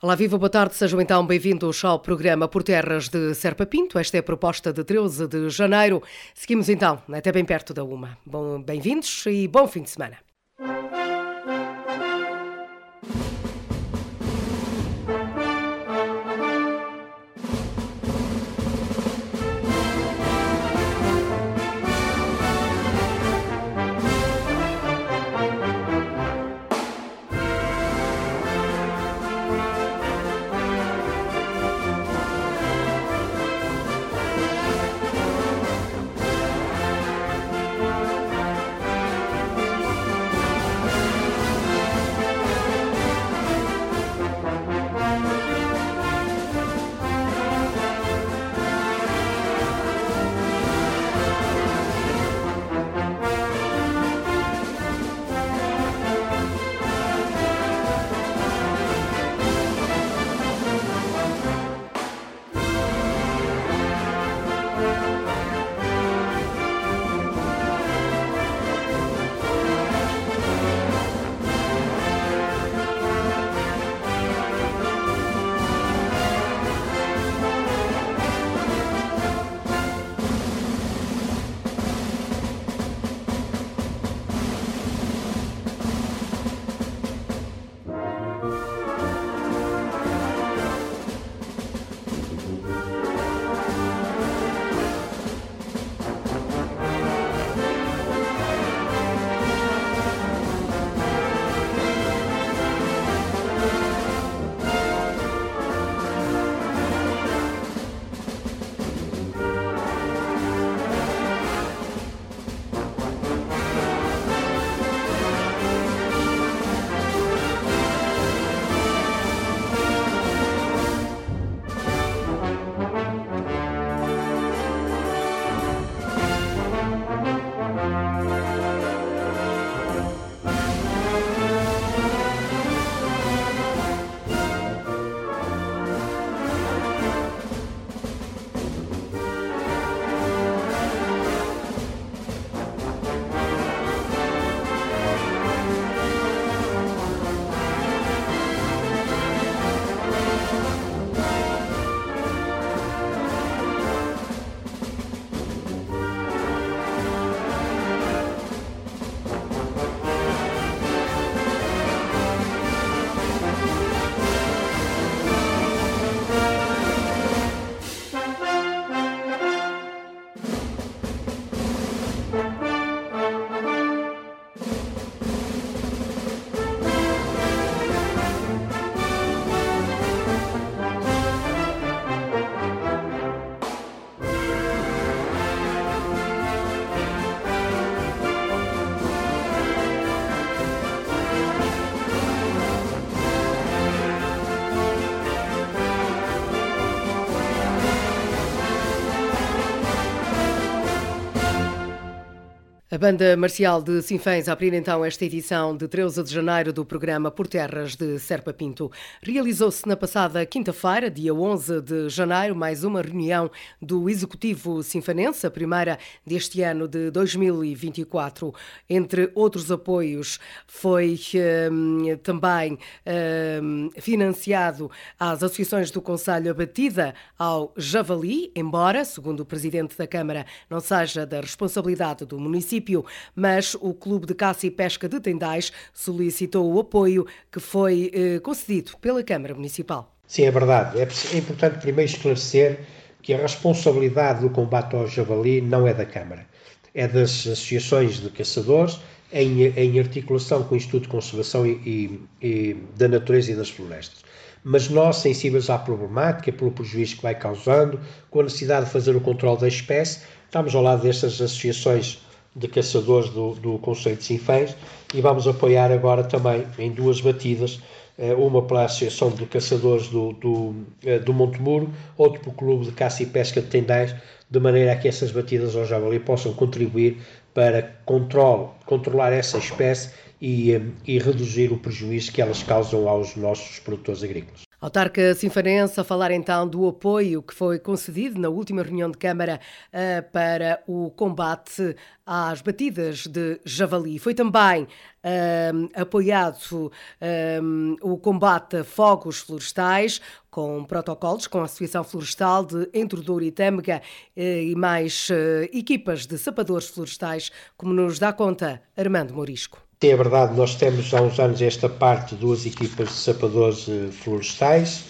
Olá, viva, boa tarde, sejam então bem-vindos ao programa Por Terras de Serpa Pinto. Esta é a proposta de 13 de janeiro. Seguimos então, até bem perto da uma. Bem-vindos e bom fim de semana. A banda marcial de Sinfãs abriu então esta edição de 13 de janeiro do programa Por Terras de Serpa Pinto. Realizou-se na passada quinta-feira, dia 11 de janeiro, mais uma reunião do Executivo Sinfanense, a primeira deste ano de 2024. Entre outros apoios, foi hum, também hum, financiado às associações do Conselho Abatida ao Javali, embora, segundo o Presidente da Câmara, não seja da responsabilidade do município município, mas o Clube de Caça e Pesca de Tendais solicitou o apoio que foi eh, concedido pela Câmara Municipal. Sim, é verdade. É, é importante primeiro esclarecer que a responsabilidade do combate ao javali não é da Câmara, é das associações de caçadores em, em articulação com o Instituto de Conservação e, e, e da Natureza e das Florestas mas nós, sensíveis à problemática, pelo prejuízo que vai causando, com a necessidade de fazer o controle da espécie, estamos ao lado destas associações de caçadores do, do Conselho de Sinfãs e vamos apoiar agora também em duas batidas, eh, uma pela Associação de Caçadores do, do, eh, do Montemuro, outra pelo Clube de Caça e Pesca de Tendais, de maneira a que essas batidas ao javali possam contribuir para controlar essa espécie e, eh, e reduzir o prejuízo que elas causam aos nossos produtores agrícolas. Autarca Sinfanense a falar então do apoio que foi concedido na última reunião de Câmara uh, para o combate às batidas de javali. Foi também uh, apoiado uh, o combate a fogos florestais com protocolos com a Associação Florestal de Entrodouro e Tâmega e mais equipas de sapadores florestais, como nos dá conta Armando Morisco. É verdade, nós temos há uns anos esta parte duas equipas de sapadores eh, florestais,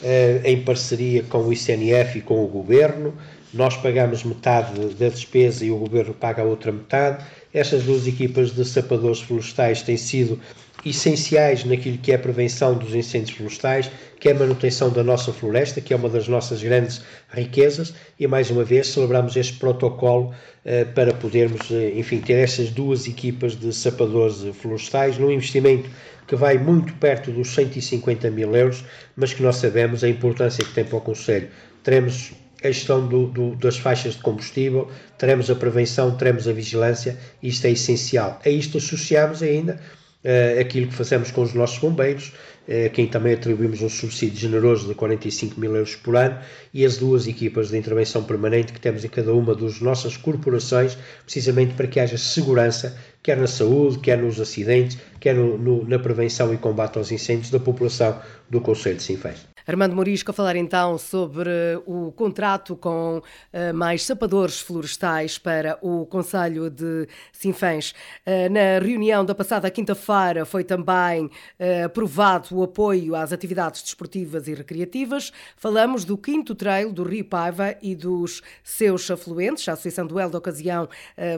eh, em parceria com o ICNF e com o Governo. Nós pagamos metade da despesa e o Governo paga a outra metade. Estas duas equipas de sapadores florestais têm sido essenciais naquilo que é a prevenção dos incêndios florestais, que é a manutenção da nossa floresta, que é uma das nossas grandes riquezas, e mais uma vez celebramos este protocolo eh, para podermos, eh, enfim, ter estas duas equipas de sapadores florestais num investimento que vai muito perto dos 150 mil euros, mas que nós sabemos a importância que tem para o Conselho. Teremos a gestão do, do, das faixas de combustível, teremos a prevenção, teremos a vigilância, isto é essencial. A isto associamos ainda uh, aquilo que fazemos com os nossos bombeiros, uh, a quem também atribuímos um subsídio generoso de 45 mil euros por ano, e as duas equipas de intervenção permanente que temos em cada uma das nossas corporações, precisamente para que haja segurança, quer na saúde, quer nos acidentes, quer no, no, na prevenção e combate aos incêndios da população do Conselho de Sinfãs. Armando Morisco a falar então sobre o contrato com uh, mais sapadores florestais para o Conselho de Sinfãs. Uh, na reunião da passada quinta-feira foi também uh, aprovado o apoio às atividades desportivas e recreativas. Falamos do quinto trail do Rio Paiva e dos seus afluentes. A Associação Duelo da Ocasião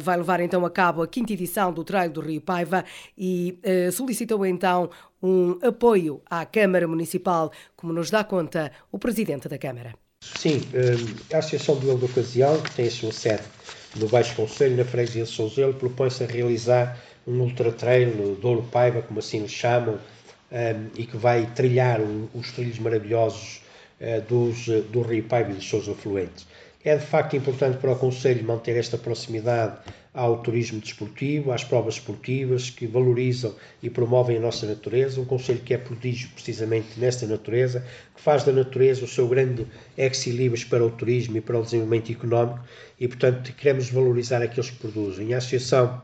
vai levar então a cabo a quinta edição do Trail do Rio Paiva e solicitou então um apoio à Câmara Municipal, como nos dá conta o Presidente da Câmara. Sim, eh, a Associação do da Ocasião, que tem a sua sede no Baixo Conselho, na Freguesia de Souzelo, propõe-se a realizar um ultra-trail Douro Paiva, como assim lhe chamam, eh, e que vai trilhar os trilhos maravilhosos eh, dos, do Rio Paiva e dos seus afluentes. É de facto importante para o Conselho manter esta proximidade ao turismo desportivo, às provas esportivas que valorizam e promovem a nossa natureza. Um Conselho que é prodígio precisamente nesta natureza, que faz da natureza o seu grande ex-libris para o turismo e para o desenvolvimento económico e, portanto, queremos valorizar aqueles que produzem. A Associação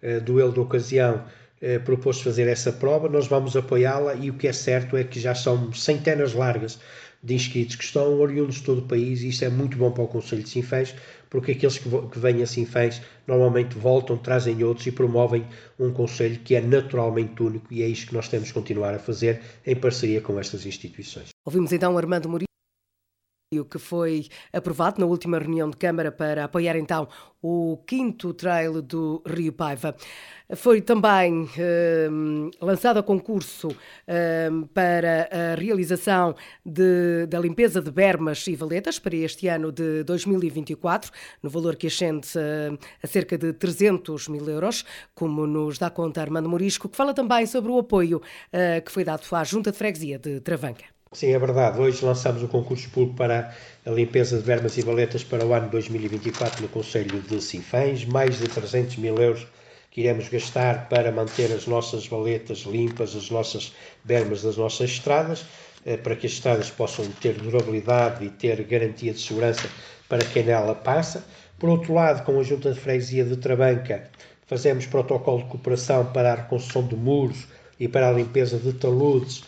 eh, do El da Ocasião eh, propôs fazer essa prova, nós vamos apoiá-la e o que é certo é que já são centenas largas de inscritos que estão oriundos de todo o país e isto é muito bom para o Conselho de Sinfãs, porque aqueles que, que vêm a Sinfãs normalmente voltam, trazem outros e promovem um Conselho que é naturalmente único e é isto que nós temos que continuar a fazer em parceria com estas instituições. Ouvimos então Armando Murilo que foi aprovado na última reunião de Câmara para apoiar então o quinto trail do Rio Paiva. Foi também eh, lançado a concurso eh, para a realização de, da limpeza de bermas e valetas para este ano de 2024, no valor que ascende a cerca de 300 mil euros, como nos dá conta Armando Morisco, que fala também sobre o apoio eh, que foi dado à Junta de Freguesia de Travanca. Sim, é verdade. Hoje lançamos o concurso público para a limpeza de vermas e valetas para o ano 2024 no Conselho de Sinfãs. Mais de 300 mil euros que iremos gastar para manter as nossas valetas limpas, as nossas vermas das nossas estradas, eh, para que as estradas possam ter durabilidade e ter garantia de segurança para quem nela passa. Por outro lado, com a Junta de Freguesia de Trabanca, fazemos protocolo de cooperação para a reconstrução de muros e para a limpeza de taludes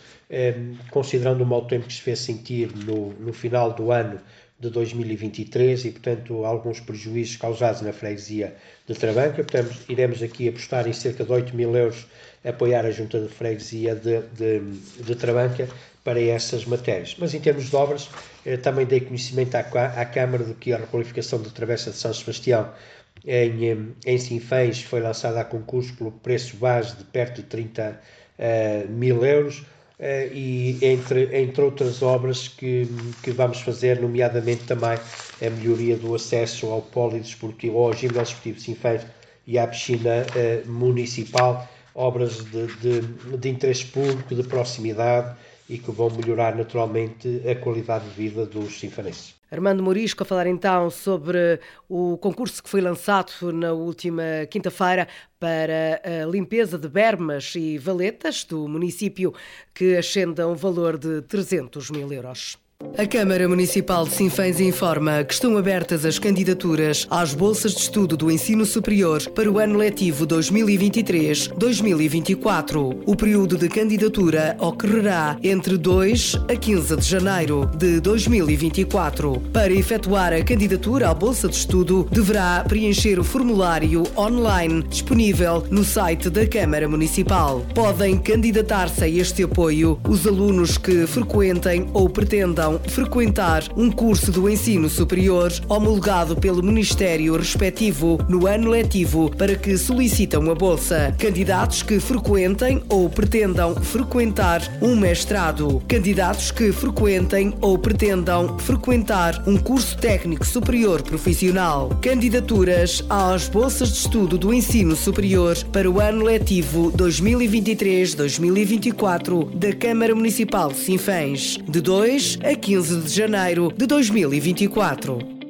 considerando o mau tempo que se fez sentir no, no final do ano de 2023 e, portanto, alguns prejuízos causados na freguesia de Trabanca. Portanto, iremos aqui apostar em cerca de 8 mil euros a apoiar a junta de freguesia de, de, de para essas matérias. Mas em termos de obras, eh, também dei conhecimento à, à Câmara de que a requalificação da Travessa de São Sebastião em, em Sinfãs foi lançada a concurso pelo preço base de perto de 30 uh, mil euros eh, e entre, entre outras obras que, que vamos fazer, nomeadamente também a melhoria do acesso ao polidesportivo, ao ginásio desportivo de Sinfãs e à piscina uh, municipal, obras de, de, de, interesse público, de proximidade e que vão melhorar naturalmente a qualidade de vida dos sinfanenses. Armando Morisco a falar então sobre o concurso que foi lançado na última quinta-feira para a limpeza de bermas e valetas do município que ascende a um valor de 300 mil euros. A Câmara Municipal de Sinfãs informa que estão abertas as candidaturas às bolsas de estudo do ensino superior para o ano letivo 2023-2024. O período de candidatura ocorrerá entre 2 a 15 de janeiro de 2024. Para efetuar a candidatura à bolsa de estudo, deverá preencher o formulário online disponível no site da Câmara Municipal. Podem candidatar-se a este apoio os alunos que frequentem ou pretendam frequentar um curso do ensino superior homologado pelo Ministério respectivo no ano letivo para que solicitam a bolsa. Candidatos que frequentem ou pretendam frequentar um mestrado. Candidatos que frequentem ou pretendam frequentar um curso técnico superior profissional. Candidaturas às bolsas de estudo do ensino superior para o ano letivo 2023-2024 da Câmara Municipal de Sinfãs. De 2 a 15 de janeiro de 2024.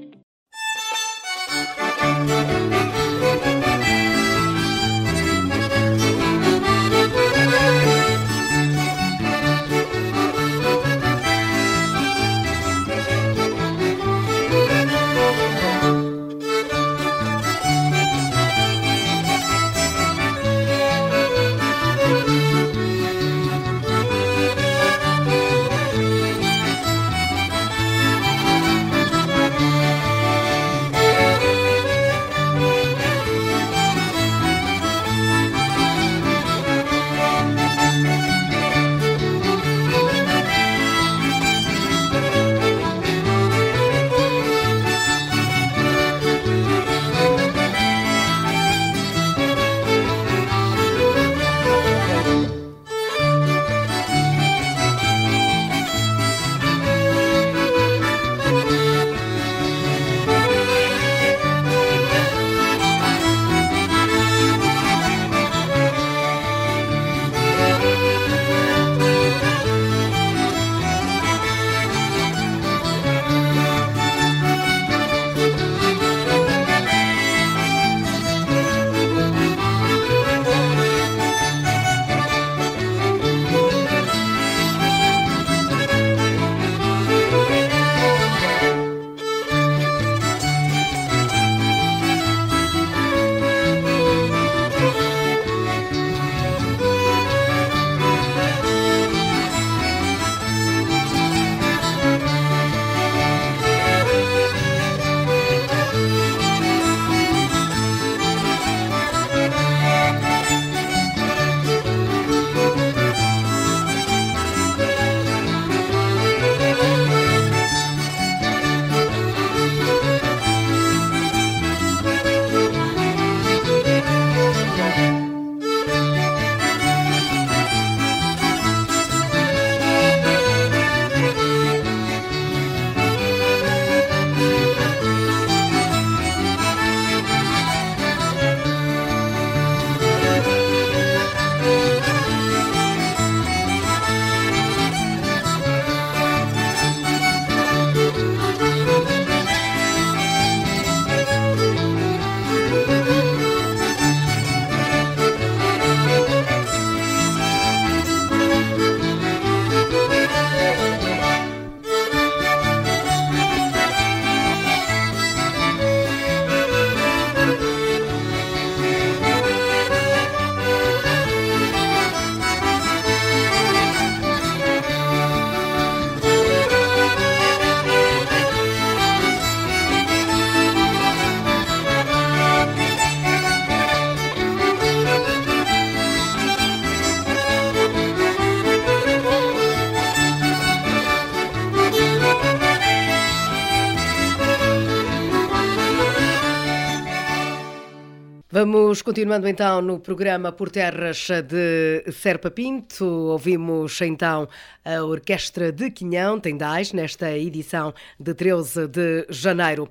Continuando então no programa Por Terras de Serpa Pinto. Ouvimos então a Orquestra de Quinhão, Tendais, nesta edição de 13 de janeiro.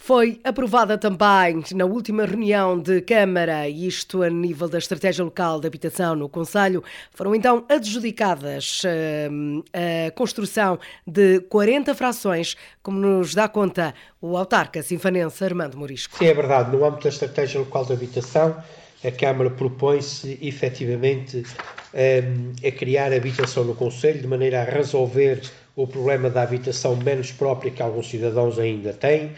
Foi aprovada também na última reunião de Câmara, isto a nível da Estratégia Local de Habitação no Conselho, foram então adjudicadas uh, a construção de 40 frações, como nos dá conta o autarca sinfanense Armando Morisco. Sim, é verdade. No âmbito da Estratégia Local de Habitação, a Câmara propõe-se efetivamente um, a criar habitação no Conselho, de maneira a resolver o problema da habitação menos própria que alguns cidadãos ainda têm,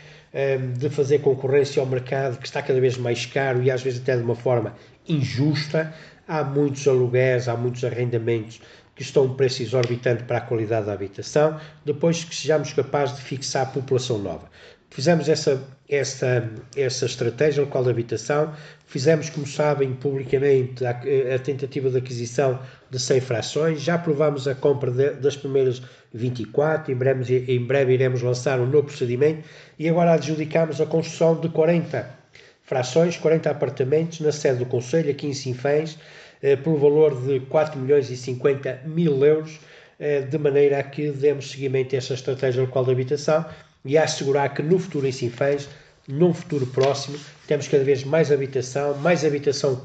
de fazer concorrência ao mercado que está cada vez mais caro e às vezes até de uma forma injusta. Há muitos aluguéis, há muitos arrendamentos que estão a um preço exorbitante para a qualidade da habitação, depois que sejamos capazes de fixar a população nova. Fizemos essa, essa, essa estratégia local de habitação, fizemos, como sabem, publicamente a, a tentativa de aquisição de 100 frações, já aprovámos a compra de, das primeiras 24, em breve, em breve iremos lançar um novo procedimento. E agora adjudicamos a construção de 40 frações, 40 apartamentos na sede do Conselho, aqui em Sinfãs, eh, pelo valor de 4 milhões e 50 mil euros, eh, de maneira a que demos seguimento a esta estratégia local de habitação e a assegurar que no futuro em Sinfãs, num futuro próximo, temos cada vez mais habitação, mais habitação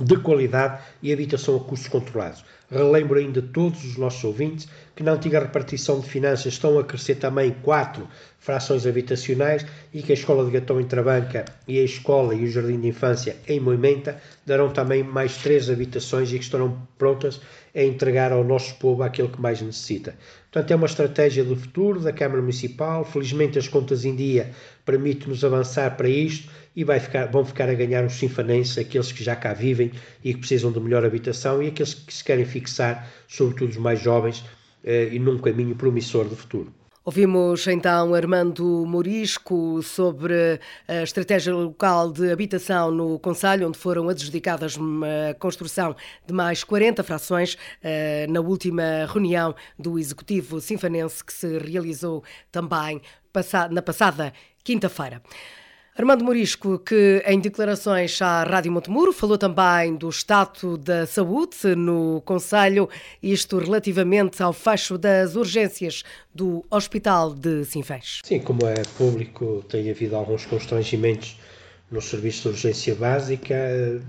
de qualidade e habitação a custos controlados. Relembro ainda todos os nossos ouvintes que na antiga repartição de finanças estão a crescer também quatro frações habitacionais e que a Escola de Gatão em Trabanca e a Escola e o Jardim de Infância em Moimenta darão também mais três habitações e que estarão prontas a entregar ao nosso povo aquilo que mais necessita. Portanto, é uma estratégia do futuro da Câmara Municipal. Felizmente, as contas em dia permitem-nos avançar para isto e ficar, vão ficar a ganhar os sinfanenses, aqueles que já cá vivem e que precisam de melhor habitação e aqueles que se querem fixar, sobretudo os mais jovens, eh, e num caminho promissor do futuro. Ouvimos então Armando Morisco sobre a estratégia local de habitação no Conselho, onde foram adjudicadas a construção de mais 40 frações eh, na última reunião do Executivo Sinfanense que se realizou também na passada quinta-feira. Armando Morisco, que em declarações à Rádio Montemuro falou também do estado da saúde no Conselho, isto relativamente ao fecho das urgências do Hospital de Sinfãs. Sim, como é público, tem havido alguns constrangimentos no serviço de urgência básica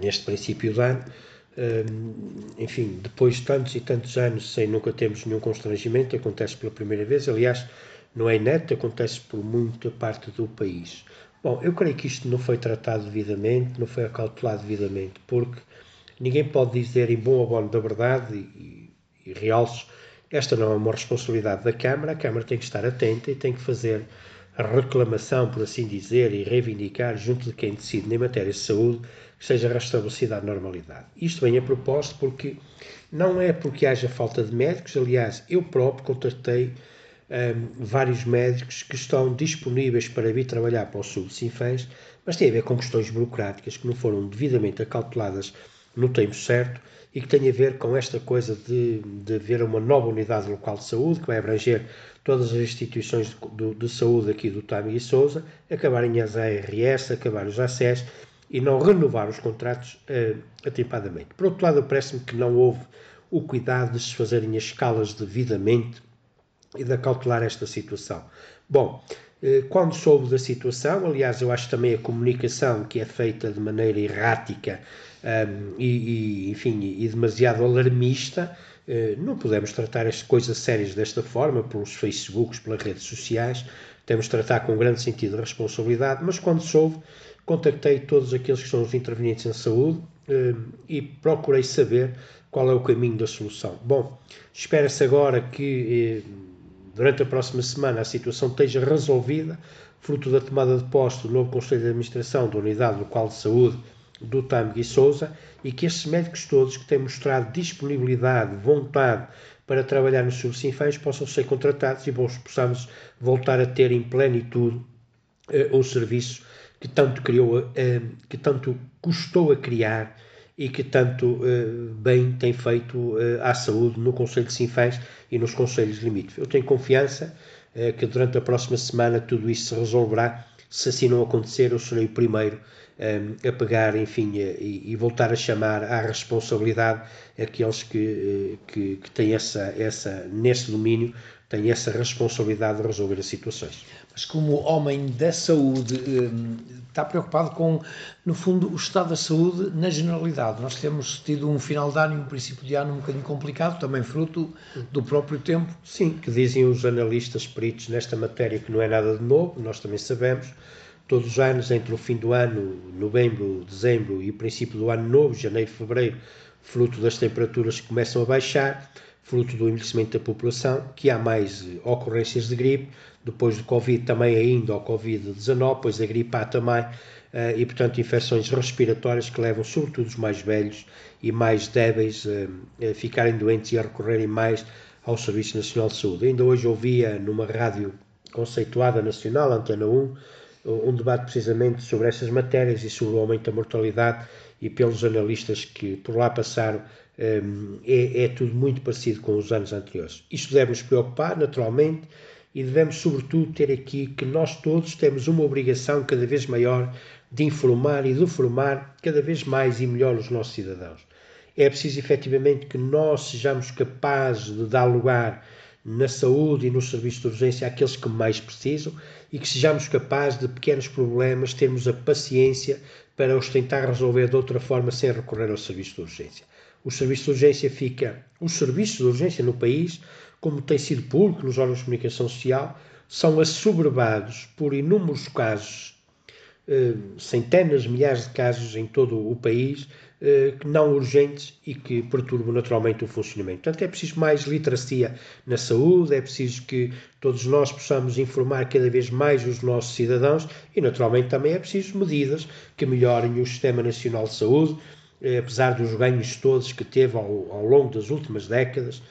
neste princípio do ano. Eh, enfim, depois de tantos e tantos anos sem nunca termos nenhum constrangimento, acontece pela primeira vez. Aliás, não é inédito, acontece por muita parte do país. Bom, eu creio que isto não foi tratado devidamente, não foi acautelado devidamente, porque ninguém pode dizer em bom abono da verdade e, e, realço, esta não é uma responsabilidade da Câmara, a Câmara tem que estar atenta e tem que fazer a reclamação, por assim dizer, e reivindicar junto de quem decide em matéria de saúde que seja restabelecida a normalidade. Isto vem a propósito porque não é porque haja falta de médicos, aliás, eu próprio contactei vários médicos que estão disponíveis para vir trabalhar para o sul de Sinfãs, mas tem a ver com questões burocráticas que não foram devidamente acauteladas no tempo certo e que tem a ver com esta coisa de, de haver uma nova unidade local de saúde que vai abranger todas as instituições de, de, de saúde aqui do Tami e Souza, acabarem as ARS, acabar os ACES e não renovar os contratos uh, atempadamente. Por outro lado, parece-me que não houve o cuidado de se fazerem as escalas devidamente e de acautelar esta situação. Bom, eh, quando soube da situação, aliás, eu acho também a comunicação que é feita de maneira errática um, e, e, enfim, e demasiado alarmista, uh, não podemos tratar as coisas sérias desta forma, pelos Facebooks, pelas redes sociais, temos de tratar com um grande sentido de responsabilidade, mas quando soube, contactei todos aqueles que são os intervenientes em saúde uh, e procurei saber qual é o caminho da solução. Bom, espera-se agora que durante a próxima semana a situação esteja resolvida, fruto da tomada de posto do novo Conselho de Administração da Unidade Local de Saúde do TAMG e Souza e que estes médicos todos que têm mostrado disponibilidade, vontade para trabalhar nos subsinfãs possam ser contratados e possamos voltar a ter em plenitude um serviço que tanto criou, uh, que tanto custou a criar e que tanto uh, bem tem feito uh, à saúde no Conselho de Sinfãs e nos Conselhos Limítrofes. Eu tenho confiança uh, que durante a próxima semana tudo isso se resolverá. Se assim não acontecer, eu serei o primeiro a pegar, enfim, e, e, voltar a chamar à responsabilidade aqueles que, que, que têm essa, essa, nesse domínio, têm essa responsabilidade de resolver as situações. Mas como homem da saúde, hum, está preocupado com, no fundo, o estado da saúde na generalidade. Nós temos tido um final de ano e um princípio de ano um bocadinho complicado, também fruto do próprio tempo. Sim, que dizem os analistas peritos nesta matéria que não é nada de novo, nós também sabemos todos os anos, entre o fim do ano, novembro, dezembro e o princípio do ano novo, janeiro, fevereiro, fruto das temperaturas que começam a baixar, fruto do envelhecimento da população, que há mais ocorrências de gripe, depois do Covid também ainda o Covid-19, depois a gripe A também, eh, e portanto infecções respiratórias que levam sobretudo os mais velhos e mais débeis eh, a ficarem doentes e a recorrerem mais ao Serviço Nacional de Saúde. Ainda hoje ouvia numa rádio conceituada nacional, Antena 1, um debate precisamente sobre essas matérias e sobre o aumento da mortalidade e pelos analistas que por lá passaram é, é tudo muito parecido com os anos anteriores. Isto deve nos preocupar, naturalmente, e devemos, sobretudo, ter aqui que nós todos temos uma obrigação cada vez maior de informar e de formar cada vez mais e melhor os nossos cidadãos. É preciso, efetivamente, que nós sejamos capazes de dar lugar na saúde e no serviço de urgência àqueles que mais precisam e que sejamos capazes de pequenos problemas termos a paciência para os tentar resolver de outra forma sem recorrer ao serviço de urgência. O serviço de urgência fica, os serviços de urgência no país, como tem sido público nos órgãos de comunicação social, são assoberbados por inúmeros casos, eh, centenas, milhares de casos em todo o país, eh, não urgentes e que perturbam naturalmente o funcionamento. Portanto, é preciso mais literacia na saúde, é preciso que todos nós possamos informar cada vez mais os nossos cidadãos e, naturalmente, também é preciso medidas que melhorem o Sistema Nacional de Saúde, apesar dos ganhos todos que teve ao, ao longo das últimas décadas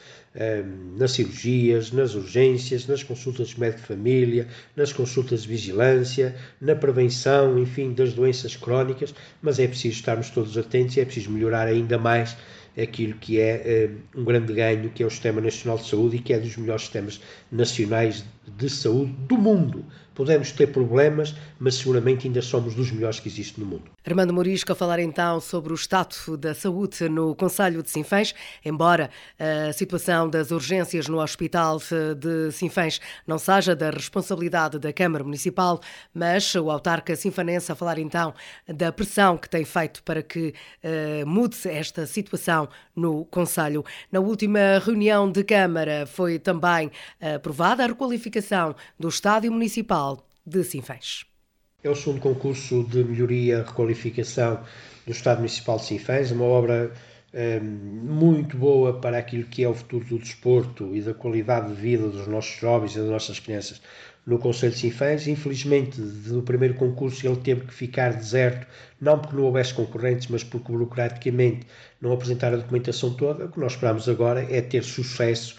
nas cirurgias, nas urgências, nas consultas de médico de família, nas consultas de vigilância, na prevenção, enfim, das doenças crónicas, mas é preciso estarmos todos atentos e é preciso melhorar ainda mais aquilo que é um grande ganho, que é o Sistema Nacional de Saúde e que é dos melhores sistemas nacionais de saúde do mundo. Podemos ter problemas, mas seguramente ainda somos dos melhores que existe no mundo. Armando Morisco a falar então sobre o estado da saúde no Conselho de Sinfãs, embora a situação das urgências no Hospital de Sinfãs não seja da responsabilidade da Câmara Municipal, mas o autarca sinfanense a falar então da pressão que tem feito para que uh, mude esta situação no Conselho. Na última reunião de Câmara foi também aprovada a requalificação do Estádio Municipal de Sinfãs. É o segundo concurso de melhoria, requalificação do Estado Municipal de Sinfãs, uma obra eh, muito boa para aquilo que é o futuro do desporto e da qualidade de vida dos nossos jovens e das nossas crianças no Conselho de Sinfãs. Infelizmente, no primeiro concurso ele teve que ficar deserto, não porque não houvesse concorrentes, mas porque burocraticamente não apresentaram a documentação toda. O que nós esperamos agora é ter sucesso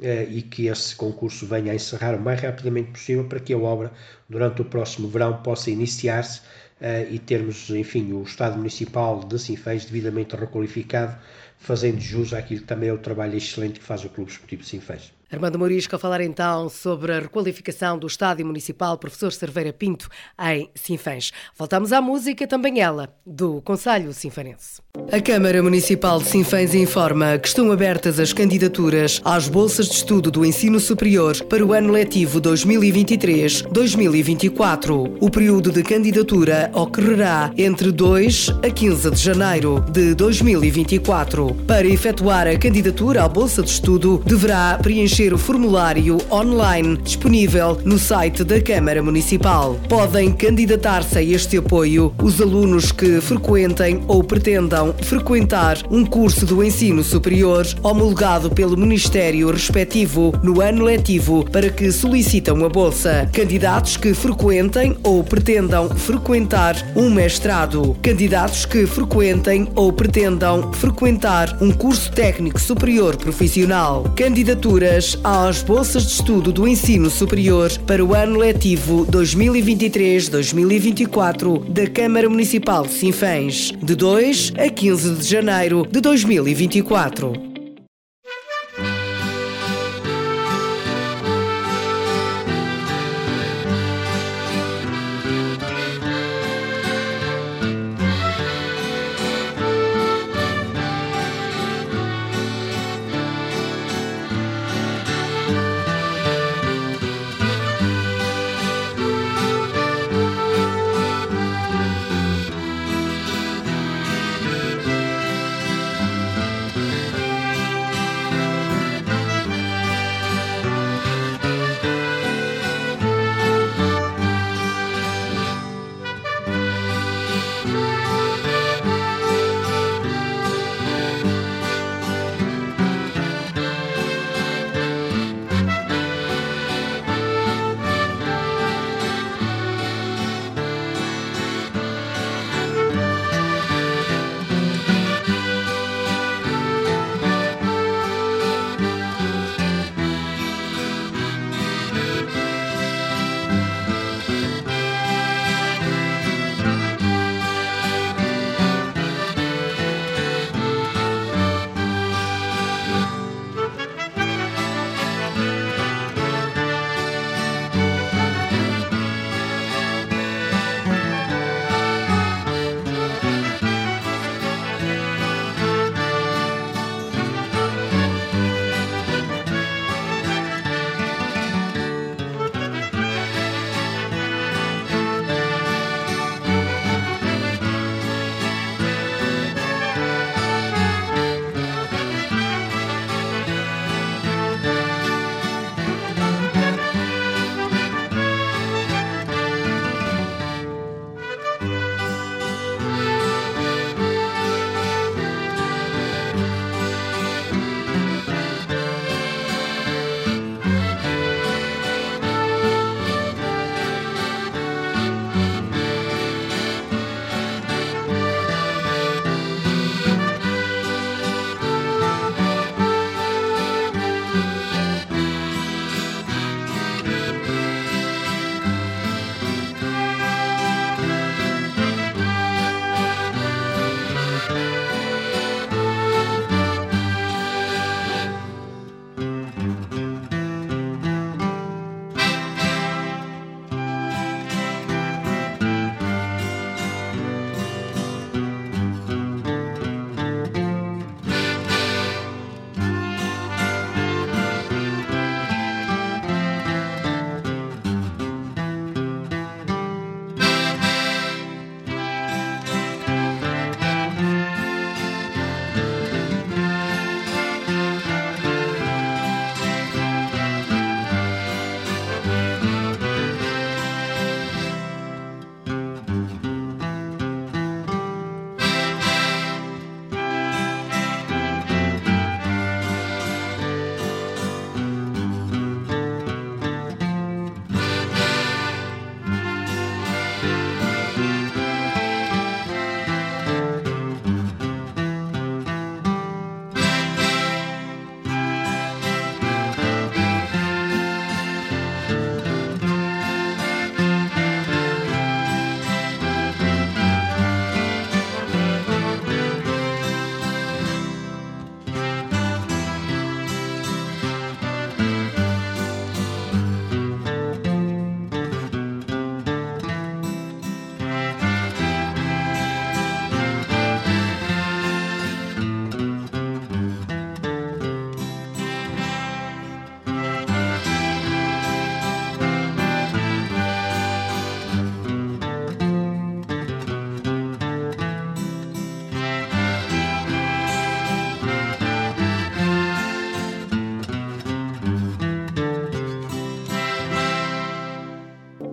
e que esse concurso venha a encerrar o mais rapidamente possível para que a obra, durante o próximo verão, possa iniciar-se eh, e termos, enfim, o Estado Municipal de Sinfãs devidamente requalificado, fazendo jus àquilo que também é o trabalho excelente que faz o Clube Esportivo de Sinfãs. Armando Morisco a falar então sobre a requalificação do Estádio Municipal Professor Cerveira Pinto em Sinfãs. Voltamos à música, também ela, do Conselho Sinfanense. A Câmara Municipal de Sinfãs informa que estão abertas as candidaturas às bolsas de estudo do ensino superior para o ano letivo 2023-2024. O período de candidatura ocorrerá entre 2 a 15 de janeiro de 2024. Para efetuar a candidatura à bolsa de estudo, deverá preencher preencher o formulário online disponível no site da Câmara Municipal. Podem candidatar-se a este apoio os alunos que frequentem ou pretendam frequentar um curso do ensino superior homologado pelo Ministério respectivo no ano letivo para que solicitam a bolsa. Candidatos que frequentem ou pretendam frequentar um mestrado. Candidatos que frequentem ou pretendam frequentar um curso técnico superior profissional. Candidaturas às bolsas de estudo do ensino superior para o ano letivo 2023-2024 da Câmara Municipal de Sinfãs, de 2 a 15 de janeiro de 2024.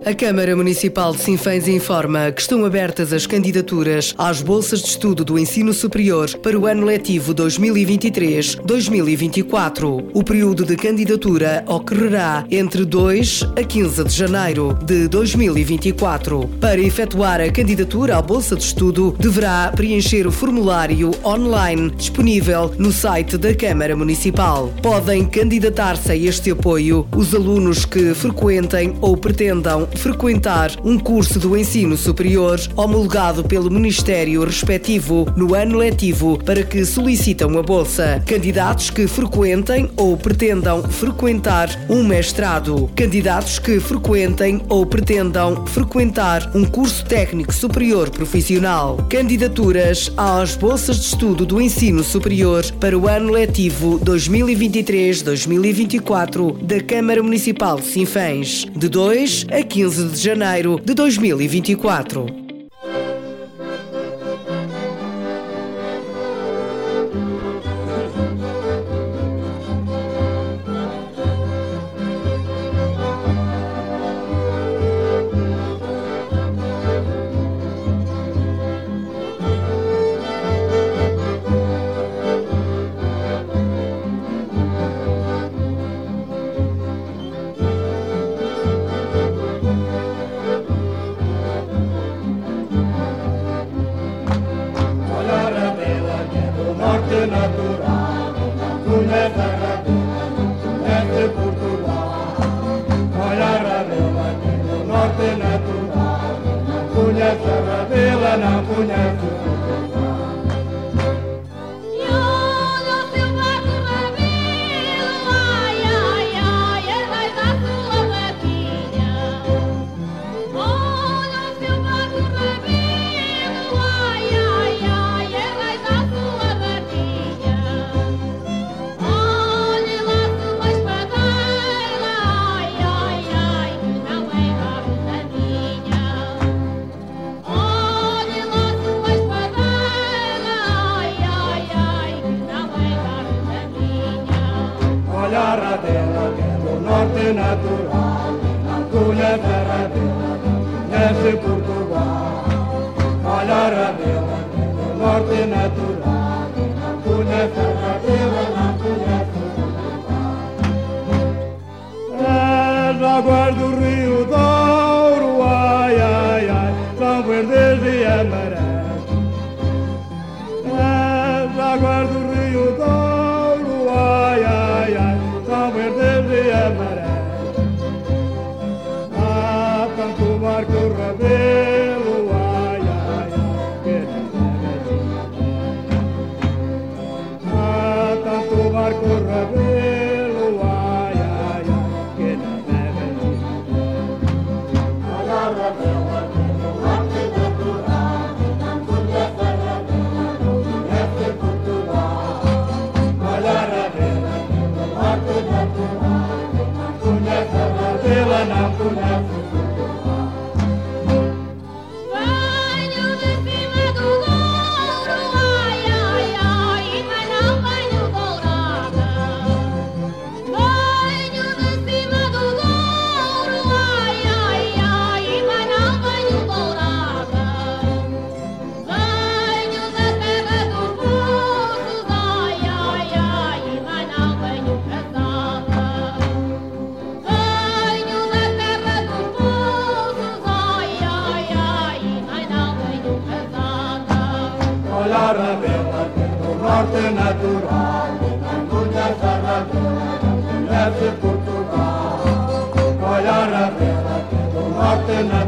A Câmara Municipal de Sinfãs informa que estão abertas as candidaturas às bolsas de estudo do ensino superior para o ano letivo 2023-2024. O período de candidatura ocorrerá entre 2 a 15 de janeiro de 2024. Para efetuar a candidatura à bolsa de estudo, deverá preencher o formulário online disponível no site da Câmara Municipal. Podem candidatar-se a este apoio os alunos que frequentem ou pretendam frequentar um curso do ensino superior homologado pelo Ministério respectivo no ano letivo para que solicitam a bolsa. Candidatos que frequentem ou pretendam frequentar um mestrado. Candidatos que frequentem ou pretendam frequentar um curso técnico superior profissional. Candidaturas às bolsas de estudo do ensino superior para o ano letivo 2023-2024 da Câmara Municipal de Sinfãs, de 2 a 15 15 de janeiro de 2024.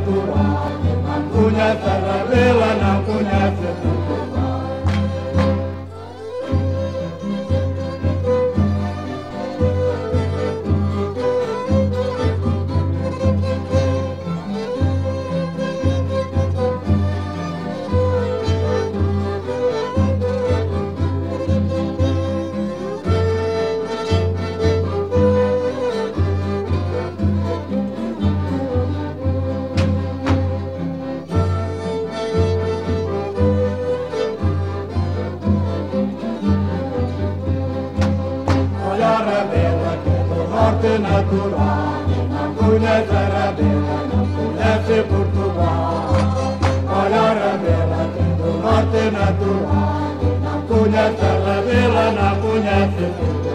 Tuhan, Tuhan punya saudara, rela punya saudara. naturalina, una zarabella, non pudesse Portugal. Colora bela, do norte naturalina, una zarabella, não conhece Portugal.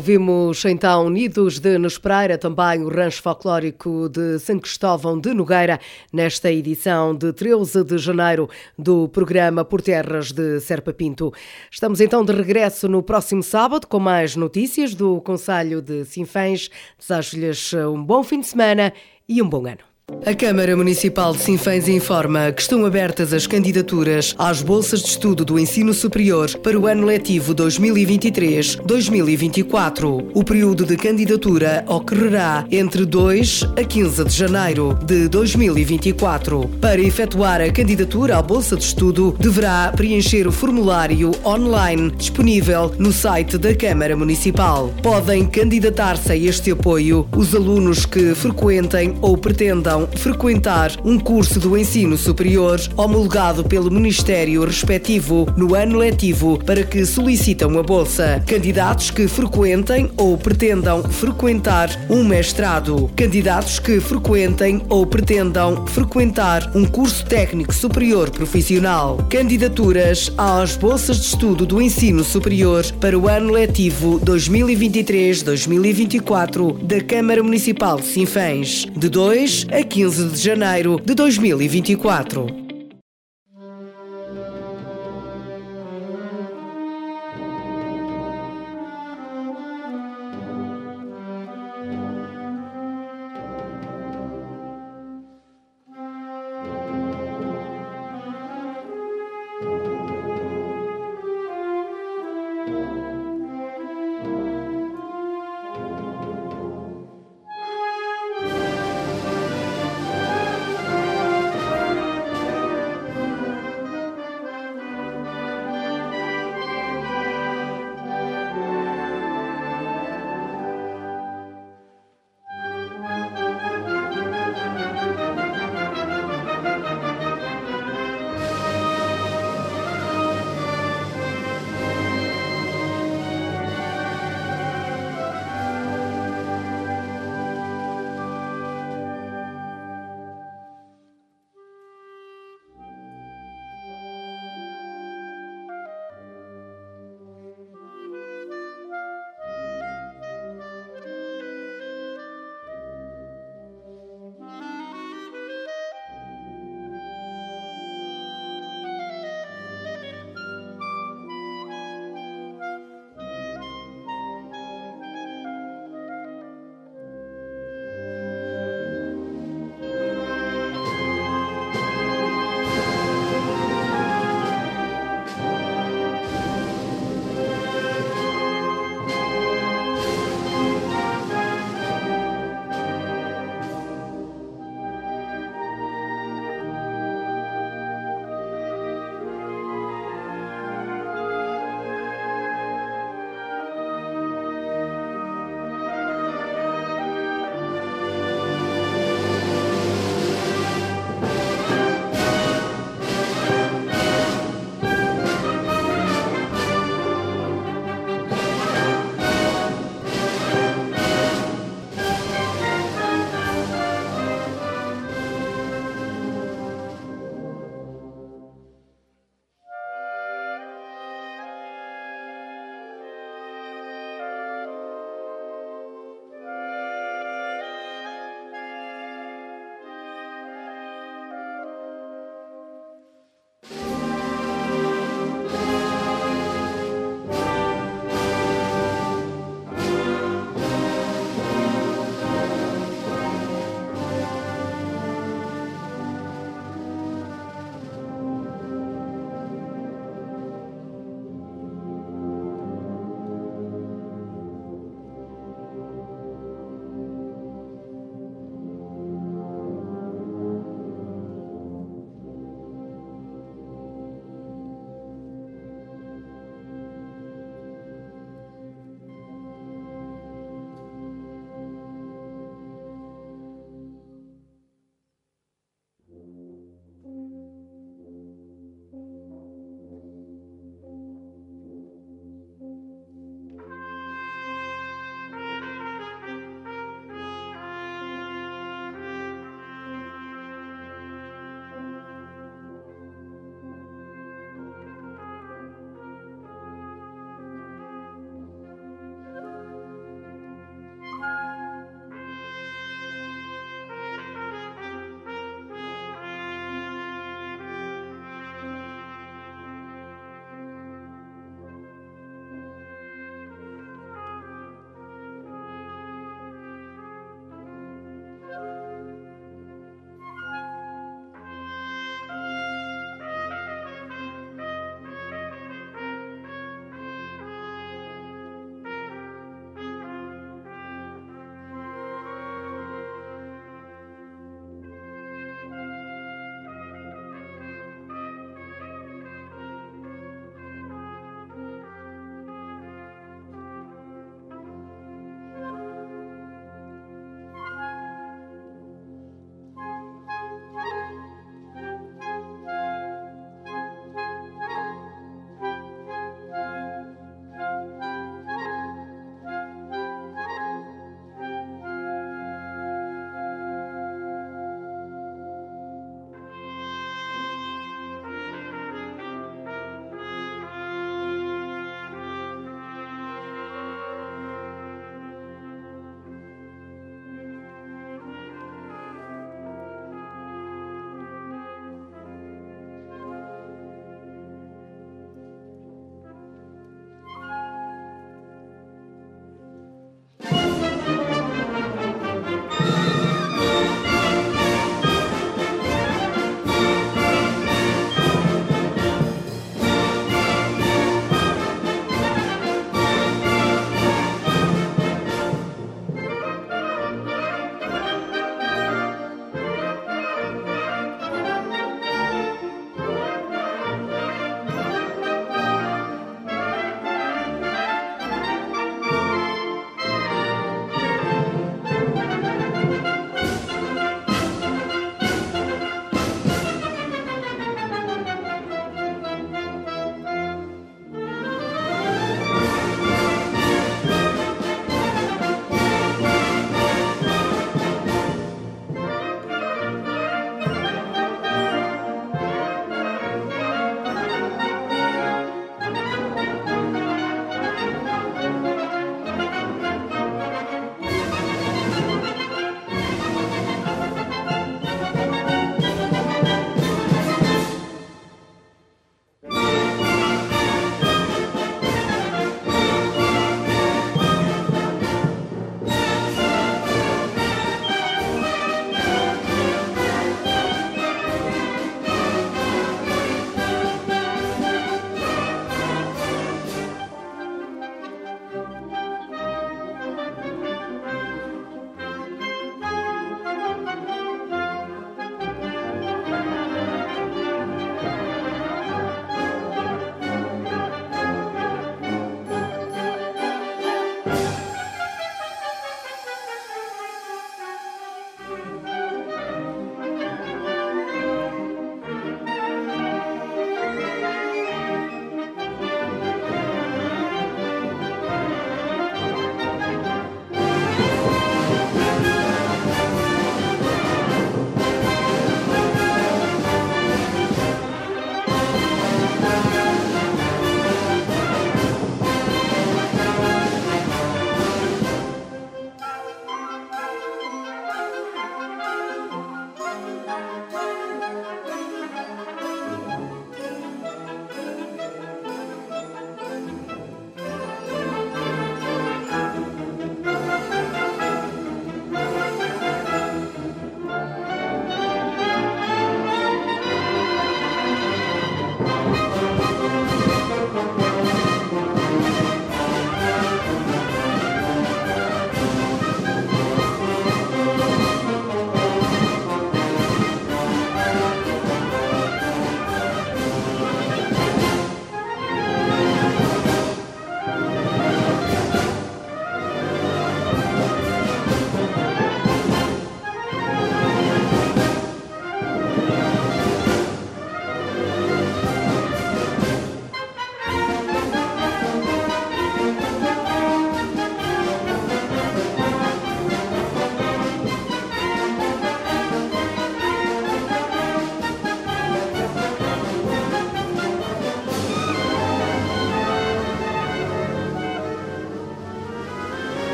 Ouvimos então Unidos de Nespreira, também o rancho folclórico de São Cristóvão de Nogueira, nesta edição de 13 de janeiro do programa Por Terras de Serpa Pinto. Estamos então de regresso no próximo sábado com mais notícias do Conselho de Sinfãs. Desejo-lhes um bom fim de semana e um bom ano. A Câmara Municipal de Sinfãs informa que estão abertas as candidaturas às bolsas de estudo do ensino superior para o ano letivo 2023-2024. O período de candidatura ocorrerá entre 2 a 15 de janeiro de 2024. Para efetuar a candidatura à bolsa de estudo, deverá preencher o formulário online disponível no site da Câmara Municipal. Podem candidatar-se a este apoio os alunos que frequentem ou pretendam frequentar um curso do ensino superior homologado pelo Ministério respectivo no ano letivo para que solicitam a bolsa. Candidatos que frequentem ou pretendam frequentar um mestrado. Candidatos que frequentem ou pretendam frequentar um curso técnico superior profissional. Candidaturas às bolsas de estudo do ensino superior para o ano letivo 2023-2024 da Câmara Municipal de Sinfãs, de 2 a 15 de janeiro de 2024.